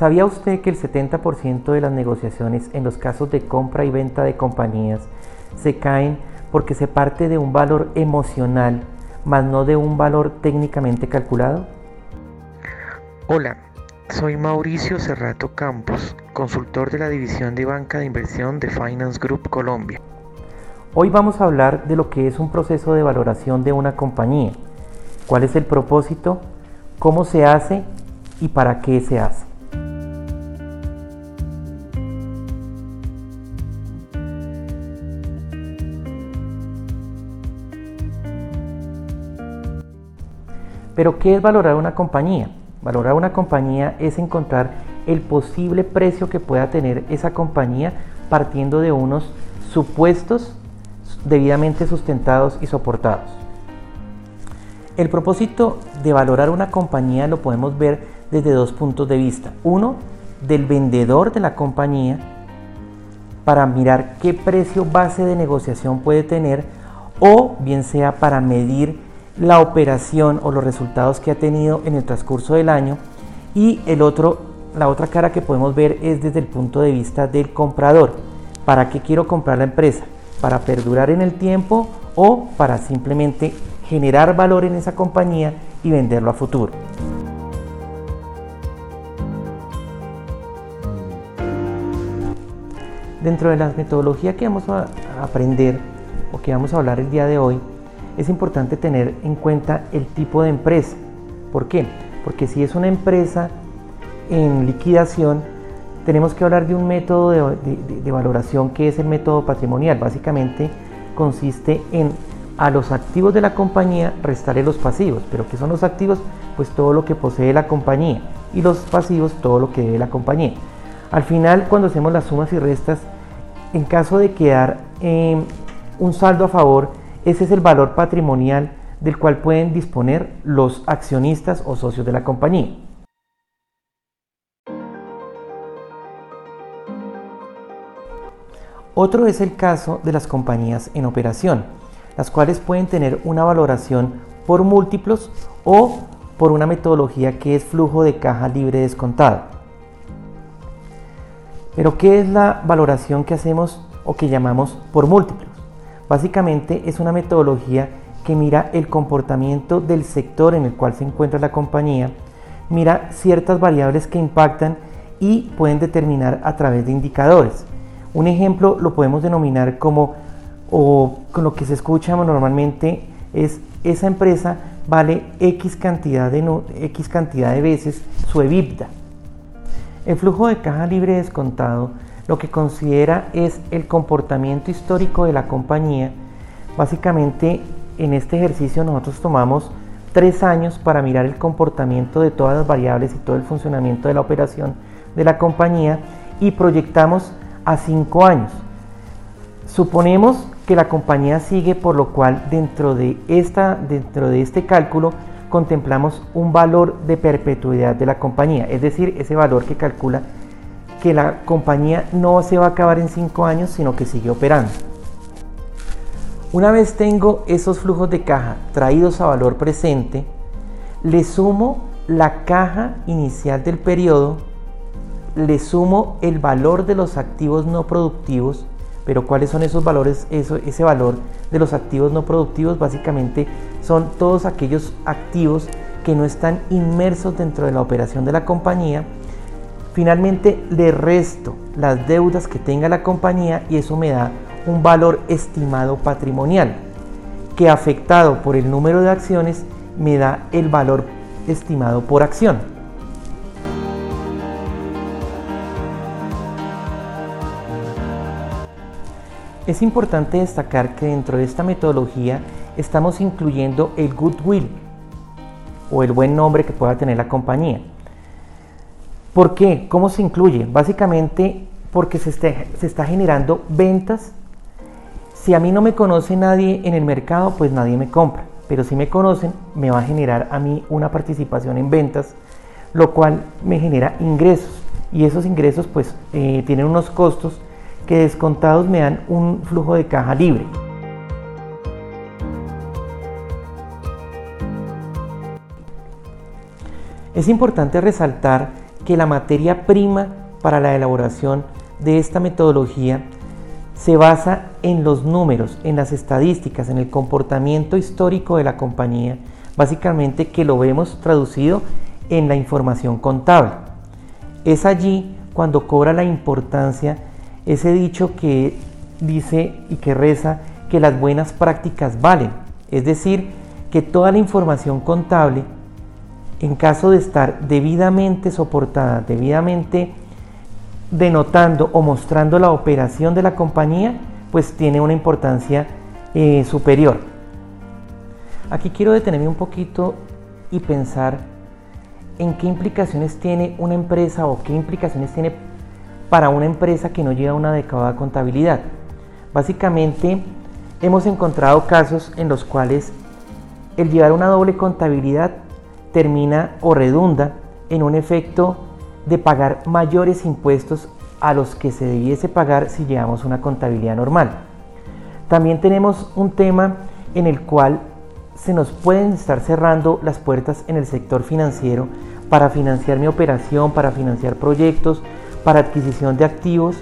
¿Sabía usted que el 70% de las negociaciones en los casos de compra y venta de compañías se caen porque se parte de un valor emocional, más no de un valor técnicamente calculado? Hola, soy Mauricio Cerrato Campos, consultor de la División de Banca de Inversión de Finance Group Colombia. Hoy vamos a hablar de lo que es un proceso de valoración de una compañía, cuál es el propósito, cómo se hace y para qué se hace. Pero ¿qué es valorar una compañía? Valorar una compañía es encontrar el posible precio que pueda tener esa compañía partiendo de unos supuestos debidamente sustentados y soportados. El propósito de valorar una compañía lo podemos ver desde dos puntos de vista. Uno, del vendedor de la compañía para mirar qué precio base de negociación puede tener o bien sea para medir la operación o los resultados que ha tenido en el transcurso del año y el otro, la otra cara que podemos ver es desde el punto de vista del comprador. ¿Para qué quiero comprar la empresa? ¿Para perdurar en el tiempo o para simplemente generar valor en esa compañía y venderlo a futuro? Dentro de las metodologías que vamos a aprender o que vamos a hablar el día de hoy, es importante tener en cuenta el tipo de empresa. ¿Por qué? Porque si es una empresa en liquidación, tenemos que hablar de un método de, valoración que es el método patrimonial. Básicamente consiste en a los activos de la compañía restarle los pasivos. ¿Pero qué son los activos? Pues todo lo que posee la compañía y los pasivos todo lo que debe la compañía. Al final, cuando hacemos las sumas y restas, en caso de quedar eh, un saldo a favor, ese es el valor patrimonial del cual pueden disponer los accionistas o socios de la compañía. Otro es el caso de las compañías en operación, las cuales pueden tener una valoración por múltiplos o por una metodología que es flujo de caja libre descontado. Pero ¿qué es la valoración que hacemos o que llamamos por múltiplos? Básicamente es una metodología que mira el comportamiento del sector en el cual se encuentra la compañía, mira ciertas variables que impactan y pueden determinar a través de indicadores. Un ejemplo lo podemos denominar como, o con lo que se escucha normalmente, es esa empresa vale X cantidad de, X cantidad de veces su EBITDA. El flujo de caja libre descontado lo que considera es el comportamiento histórico de la compañía. Básicamente en este ejercicio nosotros tomamos tres años para mirar el comportamiento de todas las variables y todo el funcionamiento de la operación de la compañía y proyectamos a cinco años. Suponemos que la compañía sigue, por lo cual dentro de, esta, dentro de este cálculo contemplamos un valor de perpetuidad de la compañía, es decir, ese valor que calcula que la compañía no se va a acabar en cinco años, sino que sigue operando. Una vez tengo esos flujos de caja traídos a valor presente, le sumo la caja inicial del periodo, le sumo el valor de los activos no productivos, pero ¿cuáles son esos valores? Ese valor de los activos no productivos básicamente son todos aquellos activos que no están inmersos dentro de la operación de la compañía Finalmente le resto las deudas que tenga la compañía y eso me da un valor estimado patrimonial que afectado por el número de acciones me da el valor estimado por acción. Es importante destacar que dentro de esta metodología estamos incluyendo el goodwill o el buen nombre que pueda tener la compañía. ¿Por qué? ¿Cómo se incluye? Básicamente porque se, está generando ventas. Si a mí no me conoce nadie en el mercado, pues nadie me compra. Pero si me conocen, me va a generar a mí una participación en ventas, lo cual me genera ingresos. Y esos ingresos pues eh, tienen unos costos que descontados me dan un flujo de caja libre. Es importante resaltar que la materia prima para la elaboración de esta metodología se basa en los números, en las estadísticas, en el comportamiento histórico de la compañía, básicamente que lo vemos traducido en la información contable. Es allí cuando cobra la importancia ese dicho que dice y que reza que las buenas prácticas valen, es decir, que toda la información contable, en caso de estar debidamente soportada, debidamente denotando o mostrando la operación de la compañía, pues tiene una importancia eh, superior. Aquí quiero detenerme un poquito y pensar en qué implicaciones tiene una empresa o qué implicaciones tiene para una empresa que no lleva una adecuada contabilidad. Básicamente hemos encontrado casos en los cuales el llevar una doble contabilidad termina o redunda en un efecto de pagar mayores impuestos a los que se debiese pagar si llevamos una contabilidad normal. También tenemos un tema en el cual se nos pueden estar cerrando las puertas en el sector financiero para financiar mi operación, para financiar proyectos, para adquisición de activos.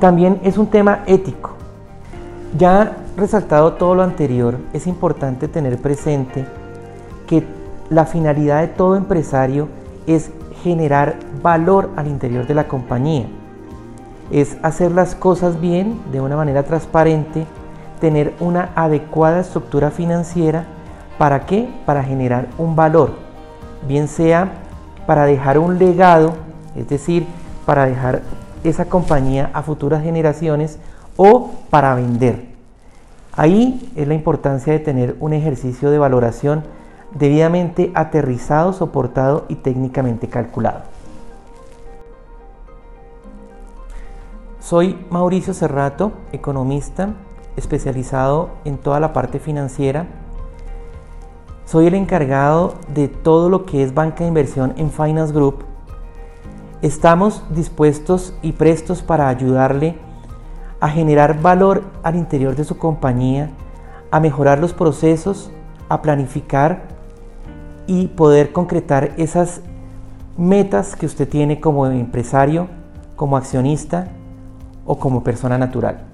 También es un tema ético. Ya resaltado todo lo anterior, es importante tener presente que la finalidad de todo empresario es generar valor al interior de la compañía. Es hacer las cosas bien, de una manera transparente, tener una adecuada estructura financiera. ¿Para qué? Para generar un valor, bien sea para dejar un legado, es decir, para dejar esa compañía a futuras generaciones o para vender. Ahí es la importancia de tener un ejercicio de valoración debidamente aterrizado, soportado y técnicamente calculado. Soy Mauricio Cerrato, economista especializado en toda la parte financiera. Soy el encargado de todo lo que es banca de inversión en Finance Group. Estamos dispuestos y prestos para ayudarle a generar valor al interior de su compañía, a mejorar los procesos, a planificar y poder concretar esas metas que usted tiene como empresario, como accionista o como persona natural.